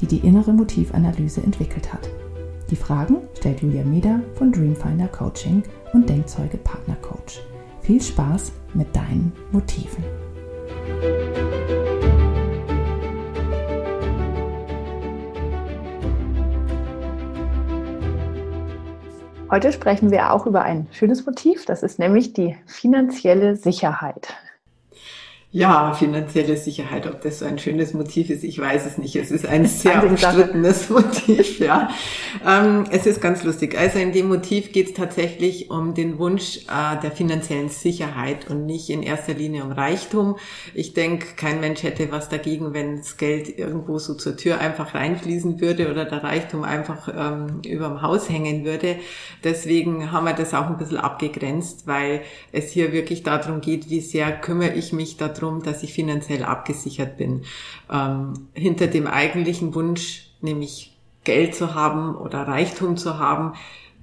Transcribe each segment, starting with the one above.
die die innere Motivanalyse entwickelt hat. Die Fragen stellt Julia Meder von Dreamfinder Coaching und Denkzeuge Partner Coach. Viel Spaß mit deinen Motiven. Heute sprechen wir auch über ein schönes Motiv, das ist nämlich die finanzielle Sicherheit. Ja, finanzielle Sicherheit, ob das so ein schönes Motiv ist, ich weiß es nicht. Es ist ein sehr umstrittenes Motiv, ja. Ähm, es ist ganz lustig. Also in dem Motiv geht es tatsächlich um den Wunsch äh, der finanziellen Sicherheit und nicht in erster Linie um Reichtum. Ich denke, kein Mensch hätte was dagegen, wenn das Geld irgendwo so zur Tür einfach reinfließen würde oder der Reichtum einfach ähm, überm Haus hängen würde. Deswegen haben wir das auch ein bisschen abgegrenzt, weil es hier wirklich darum geht, wie sehr kümmere ich mich darum, darum, dass ich finanziell abgesichert bin. Ähm, hinter dem eigentlichen Wunsch, nämlich Geld zu haben oder Reichtum zu haben,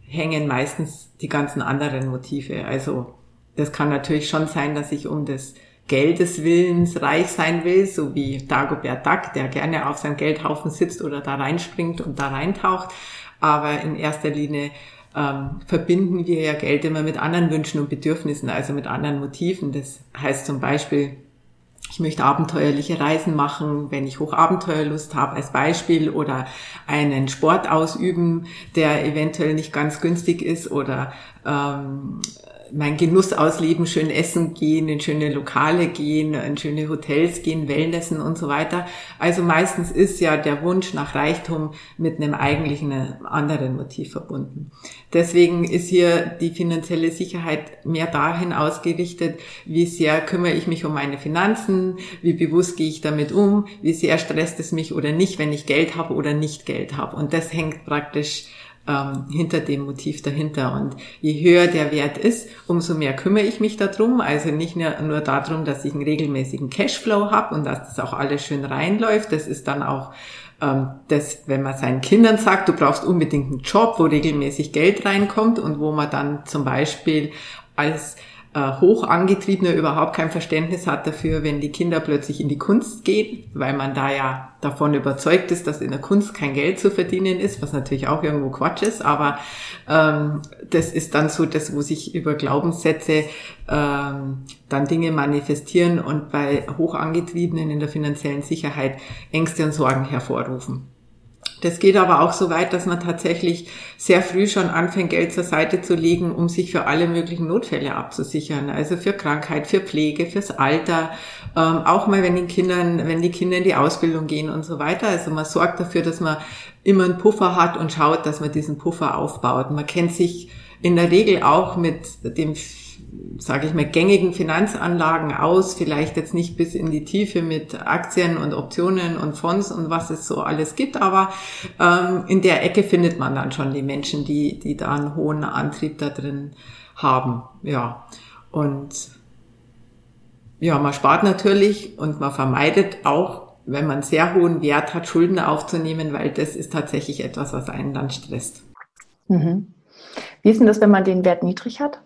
hängen meistens die ganzen anderen Motive. Also das kann natürlich schon sein, dass ich um des Geldes Willens reich sein will, so wie Dagobert Duck, der gerne auf seinem Geldhaufen sitzt oder da reinspringt und da reintaucht. Aber in erster Linie ähm, verbinden wir ja Geld immer mit anderen Wünschen und Bedürfnissen, also mit anderen Motiven. Das heißt zum Beispiel, ich möchte abenteuerliche Reisen machen, wenn ich Hochabenteuerlust habe als Beispiel oder einen Sport ausüben, der eventuell nicht ganz günstig ist oder ähm, mein Genuss ausleben, schön essen gehen, in schöne Lokale gehen, in schöne Hotels gehen, Wellnessen und so weiter. Also meistens ist ja der Wunsch nach Reichtum mit einem eigentlichen anderen Motiv verbunden. Deswegen ist hier die finanzielle Sicherheit mehr dahin ausgerichtet, wie sehr kümmere ich mich um meine Finanzen, wie bewusst gehe ich damit um, wie sehr stresst es mich oder nicht, wenn ich Geld habe oder nicht Geld habe. Und das hängt praktisch ähm, hinter dem Motiv dahinter. Und je höher der Wert ist, umso mehr kümmere ich mich darum. Also nicht nur, nur darum, dass ich einen regelmäßigen Cashflow habe und dass das auch alles schön reinläuft. Das ist dann auch ähm, das, wenn man seinen Kindern sagt, du brauchst unbedingt einen Job, wo regelmäßig Geld reinkommt und wo man dann zum Beispiel als hoch angetriebener überhaupt kein Verständnis hat dafür, wenn die Kinder plötzlich in die Kunst gehen, weil man da ja davon überzeugt ist, dass in der Kunst kein Geld zu verdienen ist, was natürlich auch irgendwo Quatsch ist, aber ähm, das ist dann so das, wo sich über Glaubenssätze ähm, dann Dinge manifestieren und bei Hochangetriebenen in der finanziellen Sicherheit Ängste und Sorgen hervorrufen. Das geht aber auch so weit, dass man tatsächlich sehr früh schon anfängt, Geld zur Seite zu legen, um sich für alle möglichen Notfälle abzusichern. Also für Krankheit, für Pflege, fürs Alter, ähm, auch mal wenn die Kindern, wenn die Kinder in die Ausbildung gehen und so weiter. Also man sorgt dafür, dass man immer einen Puffer hat und schaut, dass man diesen Puffer aufbaut. Man kennt sich in der Regel auch mit dem sage ich mal, gängigen Finanzanlagen aus, vielleicht jetzt nicht bis in die Tiefe mit Aktien und Optionen und Fonds und was es so alles gibt, aber ähm, in der Ecke findet man dann schon die Menschen, die, die da einen hohen Antrieb da drin haben. Ja, und ja, man spart natürlich und man vermeidet auch, wenn man sehr hohen Wert hat, Schulden aufzunehmen, weil das ist tatsächlich etwas, was einen dann stresst. Mhm. Wie ist denn das, wenn man den Wert niedrig hat?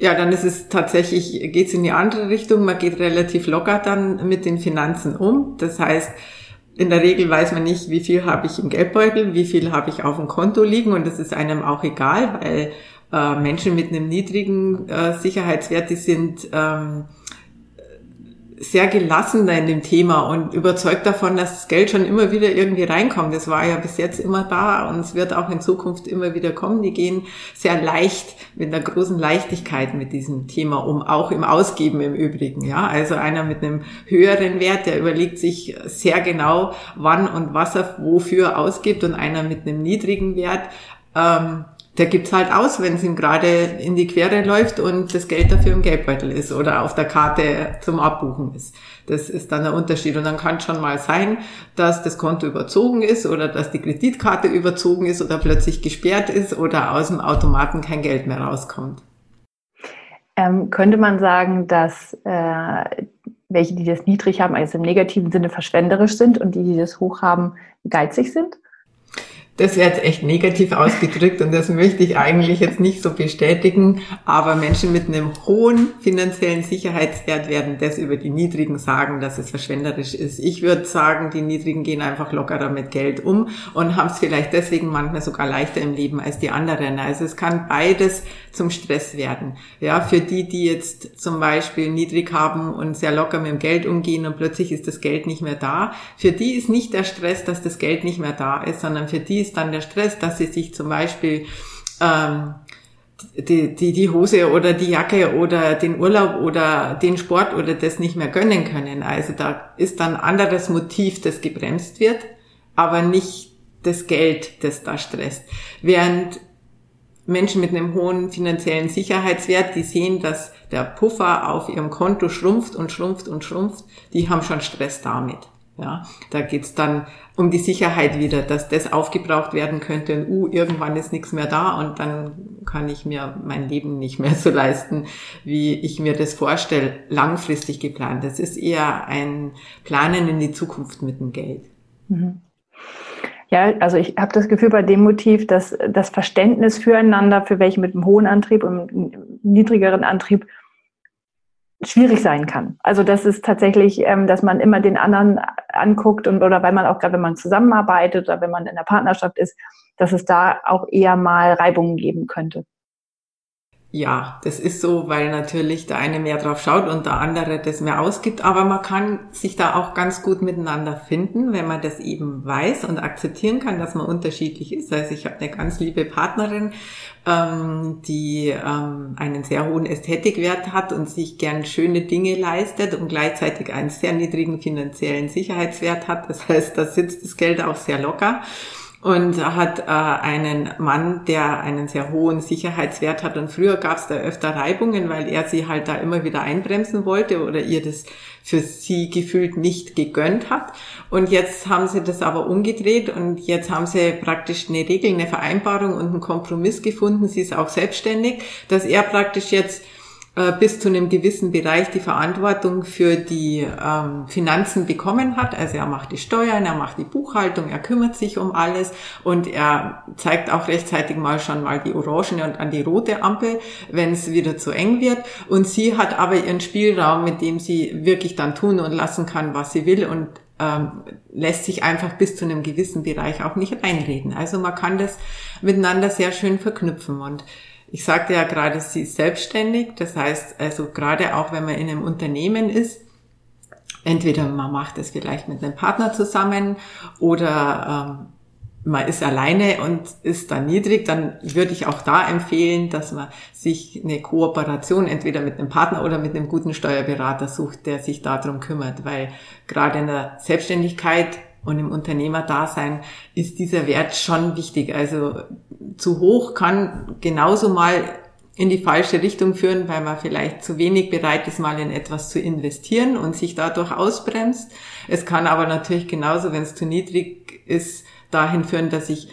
Ja, dann ist es tatsächlich, geht's in die andere Richtung. Man geht relativ locker dann mit den Finanzen um. Das heißt, in der Regel weiß man nicht, wie viel habe ich im Geldbeutel, wie viel habe ich auf dem Konto liegen und das ist einem auch egal, weil äh, Menschen mit einem niedrigen äh, Sicherheitswert, die sind ähm, sehr gelassener in dem Thema und überzeugt davon, dass das Geld schon immer wieder irgendwie reinkommt. Das war ja bis jetzt immer da und es wird auch in Zukunft immer wieder kommen. Die gehen sehr leicht, mit einer großen Leichtigkeit mit diesem Thema um, auch im Ausgeben im Übrigen. Ja, also einer mit einem höheren Wert, der überlegt sich sehr genau, wann und was er wofür ausgibt und einer mit einem niedrigen Wert, ähm, der gibt's halt aus, wenn es ihm gerade in die Quere läuft und das Geld dafür im Geldbeutel ist oder auf der Karte zum Abbuchen ist. Das ist dann der Unterschied. Und dann kann schon mal sein, dass das Konto überzogen ist oder dass die Kreditkarte überzogen ist oder plötzlich gesperrt ist oder aus dem Automaten kein Geld mehr rauskommt. Ähm, könnte man sagen, dass äh, welche, die das niedrig haben, also im negativen Sinne verschwenderisch sind und die, die das hoch haben, geizig sind? Das wäre jetzt echt negativ ausgedrückt und das möchte ich eigentlich jetzt nicht so bestätigen. Aber Menschen mit einem hohen finanziellen Sicherheitswert werden das über die niedrigen sagen, dass es verschwenderisch ist. Ich würde sagen, die niedrigen gehen einfach lockerer mit Geld um und haben es vielleicht deswegen manchmal sogar leichter im Leben als die anderen. Also es kann beides zum Stress werden. Ja, für die, die jetzt zum Beispiel niedrig haben und sehr locker mit dem Geld umgehen und plötzlich ist das Geld nicht mehr da, für die ist nicht der Stress, dass das Geld nicht mehr da ist, sondern für die ist dann der Stress, dass sie sich zum Beispiel ähm, die, die, die Hose oder die Jacke oder den Urlaub oder den Sport oder das nicht mehr gönnen können. Also da ist dann anderes Motiv, das gebremst wird, aber nicht das Geld, das da stresst. Während Menschen mit einem hohen finanziellen Sicherheitswert, die sehen, dass der Puffer auf ihrem Konto schrumpft und schrumpft und schrumpft, die haben schon Stress damit. Ja, da geht's dann um die Sicherheit wieder, dass das aufgebraucht werden könnte und uh, irgendwann ist nichts mehr da und dann kann ich mir mein Leben nicht mehr so leisten, wie ich mir das vorstelle, langfristig geplant. Das ist eher ein Planen in die Zukunft mit dem Geld. Mhm. Ja, also ich habe das Gefühl bei dem Motiv, dass das Verständnis füreinander, für welche mit einem hohen Antrieb und einem niedrigeren Antrieb schwierig sein kann. Also das ist tatsächlich, ähm, dass man immer den anderen anguckt und oder weil man auch gerade, wenn man zusammenarbeitet oder wenn man in der Partnerschaft ist, dass es da auch eher mal Reibungen geben könnte. Ja, das ist so, weil natürlich der eine mehr drauf schaut und der andere das mehr ausgibt. Aber man kann sich da auch ganz gut miteinander finden, wenn man das eben weiß und akzeptieren kann, dass man unterschiedlich ist. Also ich habe eine ganz liebe Partnerin, ähm, die ähm, einen sehr hohen Ästhetikwert hat und sich gern schöne Dinge leistet und gleichzeitig einen sehr niedrigen finanziellen Sicherheitswert hat. Das heißt, da sitzt das Geld auch sehr locker und hat äh, einen Mann, der einen sehr hohen Sicherheitswert hat. Und früher gab es da öfter Reibungen, weil er sie halt da immer wieder einbremsen wollte oder ihr das für sie gefühlt nicht gegönnt hat. Und jetzt haben sie das aber umgedreht und jetzt haben sie praktisch eine Regel, eine Vereinbarung und einen Kompromiss gefunden. Sie ist auch selbstständig, dass er praktisch jetzt bis zu einem gewissen Bereich die Verantwortung für die ähm, Finanzen bekommen hat. Also er macht die Steuern, er macht die Buchhaltung, er kümmert sich um alles und er zeigt auch rechtzeitig mal schon mal die orangene und an die rote Ampel, wenn es wieder zu eng wird. Und sie hat aber ihren Spielraum, mit dem sie wirklich dann tun und lassen kann, was sie will und ähm, lässt sich einfach bis zu einem gewissen Bereich auch nicht reinreden. Also man kann das miteinander sehr schön verknüpfen und ich sagte ja gerade, sie ist selbstständig. Das heißt, also gerade auch wenn man in einem Unternehmen ist, entweder man macht es vielleicht mit einem Partner zusammen oder ähm, man ist alleine und ist da niedrig, dann würde ich auch da empfehlen, dass man sich eine Kooperation entweder mit einem Partner oder mit einem guten Steuerberater sucht, der sich darum kümmert, weil gerade in der Selbstständigkeit und im Unternehmerdasein ist dieser Wert schon wichtig. Also zu hoch kann genauso mal in die falsche Richtung führen, weil man vielleicht zu wenig bereit ist, mal in etwas zu investieren und sich dadurch ausbremst. Es kann aber natürlich genauso, wenn es zu niedrig ist, dahin führen, dass ich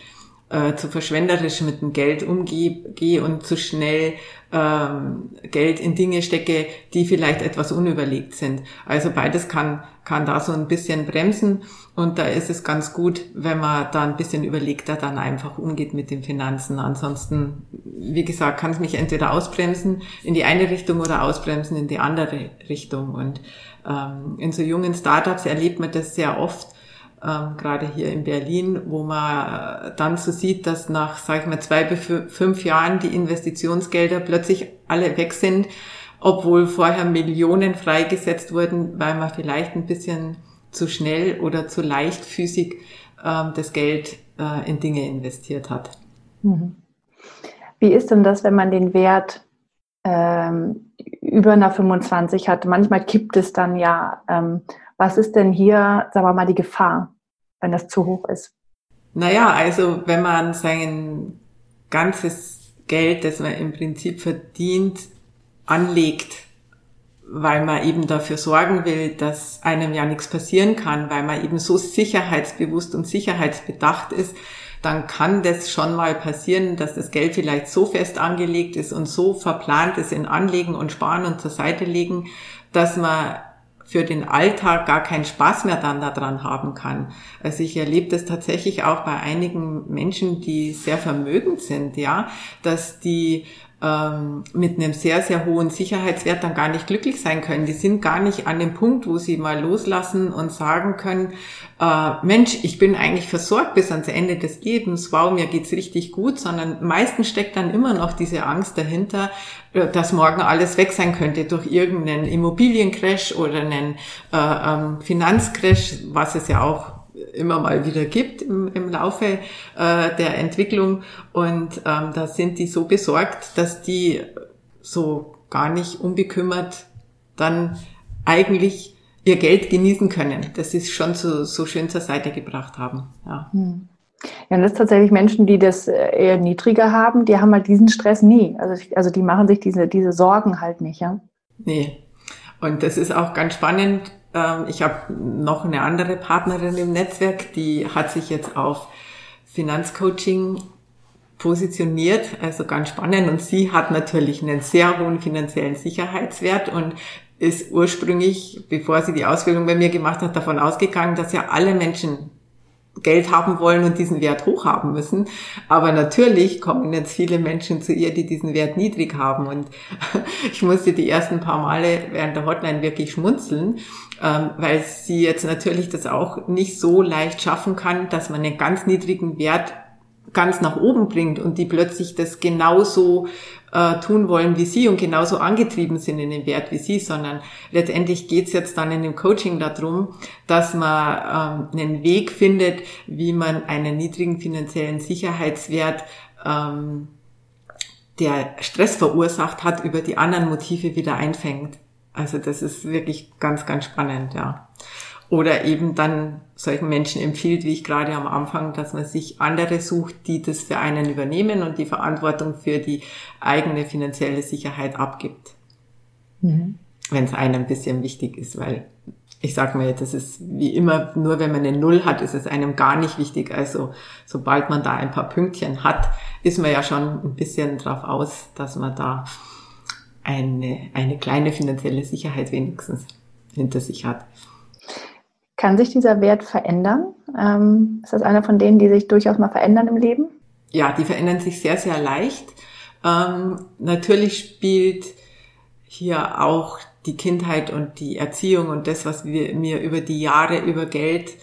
äh, zu verschwenderisch mit dem Geld umgehe und zu schnell ähm, Geld in Dinge stecke, die vielleicht etwas unüberlegt sind. Also beides kann, kann da so ein bisschen bremsen und da ist es ganz gut, wenn man da ein bisschen überlegter dann einfach umgeht mit den Finanzen. Ansonsten, wie gesagt, kann es mich entweder ausbremsen in die eine Richtung oder ausbremsen in die andere Richtung. Und ähm, in so jungen Startups erlebt man das sehr oft, ähm, gerade hier in Berlin, wo man dann so sieht, dass nach, sag ich mal, zwei bis fünf Jahren die Investitionsgelder plötzlich alle weg sind, obwohl vorher Millionen freigesetzt wurden, weil man vielleicht ein bisschen zu schnell oder zu leichtfüßig ähm, das Geld äh, in Dinge investiert hat. Mhm. Wie ist denn das, wenn man den Wert über einer 25 hat? Manchmal kippt es dann ja. Ähm, was ist denn hier, sagen wir mal, die Gefahr? wenn das zu hoch ist? Naja, also wenn man seinen ganzes Geld, das man im Prinzip verdient, anlegt, weil man eben dafür sorgen will, dass einem ja nichts passieren kann, weil man eben so sicherheitsbewusst und sicherheitsbedacht ist, dann kann das schon mal passieren, dass das Geld vielleicht so fest angelegt ist und so verplant ist in Anlegen und Sparen und zur Seite legen, dass man für den Alltag gar keinen Spaß mehr dann daran haben kann. Also ich erlebe das tatsächlich auch bei einigen Menschen, die sehr vermögend sind, ja, dass die mit einem sehr, sehr hohen Sicherheitswert dann gar nicht glücklich sein können. Die sind gar nicht an dem Punkt, wo sie mal loslassen und sagen können, äh, Mensch, ich bin eigentlich versorgt bis ans Ende des Lebens, wow, mir geht's richtig gut, sondern meistens steckt dann immer noch diese Angst dahinter, äh, dass morgen alles weg sein könnte durch irgendeinen Immobiliencrash oder einen äh, ähm, Finanzcrash, was es ja auch immer mal wieder gibt im, im Laufe äh, der Entwicklung. Und ähm, da sind die so besorgt, dass die so gar nicht unbekümmert dann eigentlich ihr Geld genießen können. Das ist schon so, so schön zur Seite gebracht haben. Ja. Hm. Ja, und das ist tatsächlich Menschen, die das äh, eher niedriger haben, die haben halt diesen Stress nie. Also, also die machen sich diese, diese Sorgen halt nicht, ja. Nee. Und das ist auch ganz spannend, ich habe noch eine andere Partnerin im Netzwerk, die hat sich jetzt auf Finanzcoaching positioniert, also ganz spannend. Und sie hat natürlich einen sehr hohen finanziellen Sicherheitswert und ist ursprünglich, bevor sie die Ausbildung bei mir gemacht hat, davon ausgegangen, dass ja alle Menschen Geld haben wollen und diesen Wert hoch haben müssen. Aber natürlich kommen jetzt viele Menschen zu ihr, die diesen Wert niedrig haben. Und ich musste die ersten paar Male während der Hotline wirklich schmunzeln, ähm, weil sie jetzt natürlich das auch nicht so leicht schaffen kann, dass man einen ganz niedrigen Wert ganz nach oben bringt und die plötzlich das genauso äh, tun wollen wie sie und genauso angetrieben sind in den Wert wie sie, sondern letztendlich geht's jetzt dann in dem Coaching darum, dass man ähm, einen Weg findet, wie man einen niedrigen finanziellen Sicherheitswert ähm, der Stress verursacht hat, über die anderen Motive wieder einfängt. Also das ist wirklich ganz, ganz spannend, ja. Oder eben dann solchen Menschen empfiehlt, wie ich gerade am Anfang, dass man sich andere sucht, die das für einen übernehmen und die Verantwortung für die eigene finanzielle Sicherheit abgibt. Mhm. Wenn es einem ein bisschen wichtig ist, weil ich sage mir, das ist wie immer, nur wenn man eine Null hat, ist es einem gar nicht wichtig. Also sobald man da ein paar Pünktchen hat, ist man ja schon ein bisschen drauf aus, dass man da eine, eine kleine finanzielle Sicherheit wenigstens hinter sich hat. Kann sich dieser Wert verändern? Ähm, ist das einer von denen, die sich durchaus mal verändern im Leben? Ja, die verändern sich sehr, sehr leicht. Ähm, natürlich spielt hier auch die Kindheit und die Erziehung und das, was wir, mir über die Jahre über Geld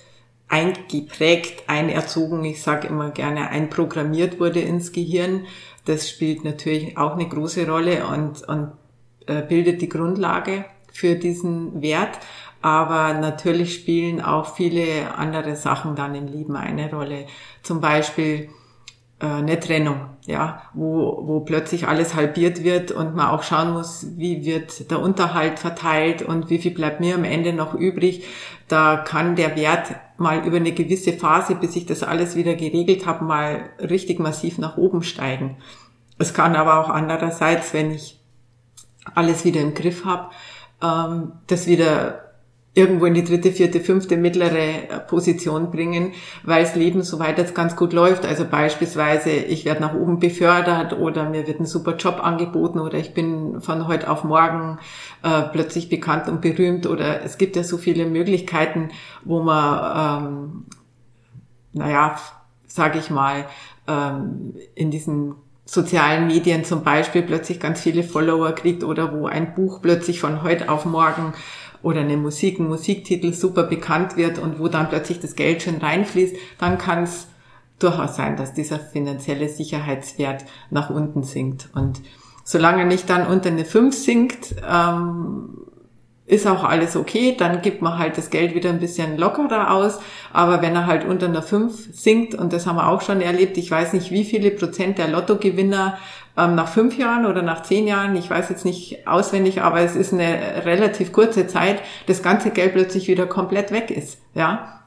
eingeprägt, einerzogen, ich sage immer gerne, einprogrammiert wurde ins Gehirn. Das spielt natürlich auch eine große Rolle und, und äh, bildet die Grundlage für diesen Wert. Aber natürlich spielen auch viele andere Sachen dann im Leben eine Rolle. Zum Beispiel äh, eine Trennung, ja, wo, wo plötzlich alles halbiert wird und man auch schauen muss, wie wird der Unterhalt verteilt und wie viel bleibt mir am Ende noch übrig. Da kann der Wert mal über eine gewisse Phase, bis ich das alles wieder geregelt habe, mal richtig massiv nach oben steigen. Es kann aber auch andererseits, wenn ich alles wieder im Griff habe, ähm, das wieder irgendwo in die dritte, vierte, fünfte mittlere äh, Position bringen, weil das Leben soweit jetzt ganz gut läuft. Also beispielsweise, ich werde nach oben befördert oder mir wird ein super Job angeboten oder ich bin von heute auf morgen äh, plötzlich bekannt und berühmt oder es gibt ja so viele Möglichkeiten, wo man, ähm, naja, sage ich mal, ähm, in diesen sozialen Medien zum Beispiel plötzlich ganz viele Follower kriegt oder wo ein Buch plötzlich von heute auf morgen oder eine Musik, ein Musiktitel super bekannt wird und wo dann plötzlich das Geld schon reinfließt, dann kann es durchaus sein, dass dieser finanzielle Sicherheitswert nach unten sinkt. Und solange nicht dann unter eine 5 sinkt, ähm, ist auch alles okay, dann gibt man halt das Geld wieder ein bisschen lockerer aus. Aber wenn er halt unter einer 5 sinkt, und das haben wir auch schon erlebt, ich weiß nicht, wie viele Prozent der Lottogewinner ähm, nach fünf Jahren oder nach zehn Jahren, ich weiß jetzt nicht auswendig, aber es ist eine relativ kurze Zeit, das ganze Geld plötzlich wieder komplett weg ist, ja,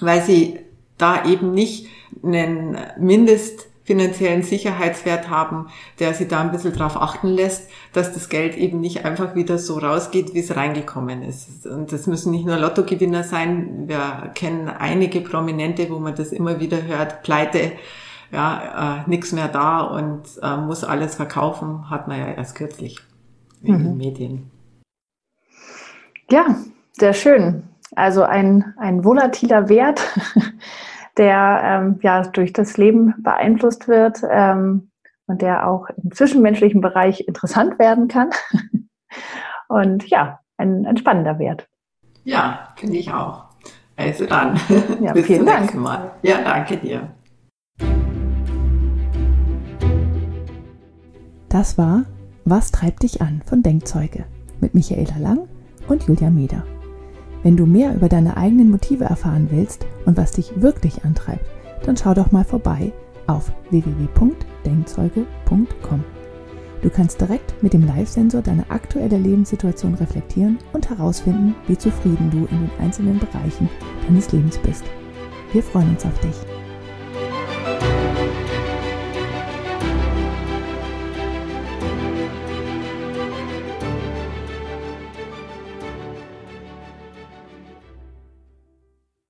weil sie da eben nicht einen Mindest finanziellen Sicherheitswert haben, der sie da ein bisschen drauf achten lässt, dass das Geld eben nicht einfach wieder so rausgeht, wie es reingekommen ist. Und das müssen nicht nur Lottogewinner sein. Wir kennen einige Prominente, wo man das immer wieder hört, pleite, ja, äh, nichts mehr da und äh, muss alles verkaufen, hat man ja erst kürzlich in mhm. den Medien. Ja, sehr schön. Also ein, ein volatiler Wert, der ähm, ja durch das Leben beeinflusst wird ähm, und der auch im zwischenmenschlichen Bereich interessant werden kann. und ja, ein, ein spannender Wert. Ja, finde ich auch. Also dann. Ja, Bis vielen Dank. Mal. Ja, danke dir. Das war Was treibt dich an von Denkzeuge mit Michaela Lang und Julia Meder. Wenn du mehr über deine eigenen Motive erfahren willst und was dich wirklich antreibt, dann schau doch mal vorbei auf www.denkzeuge.com. Du kannst direkt mit dem Live-Sensor deine aktuelle Lebenssituation reflektieren und herausfinden, wie zufrieden du in den einzelnen Bereichen deines Lebens bist. Wir freuen uns auf dich.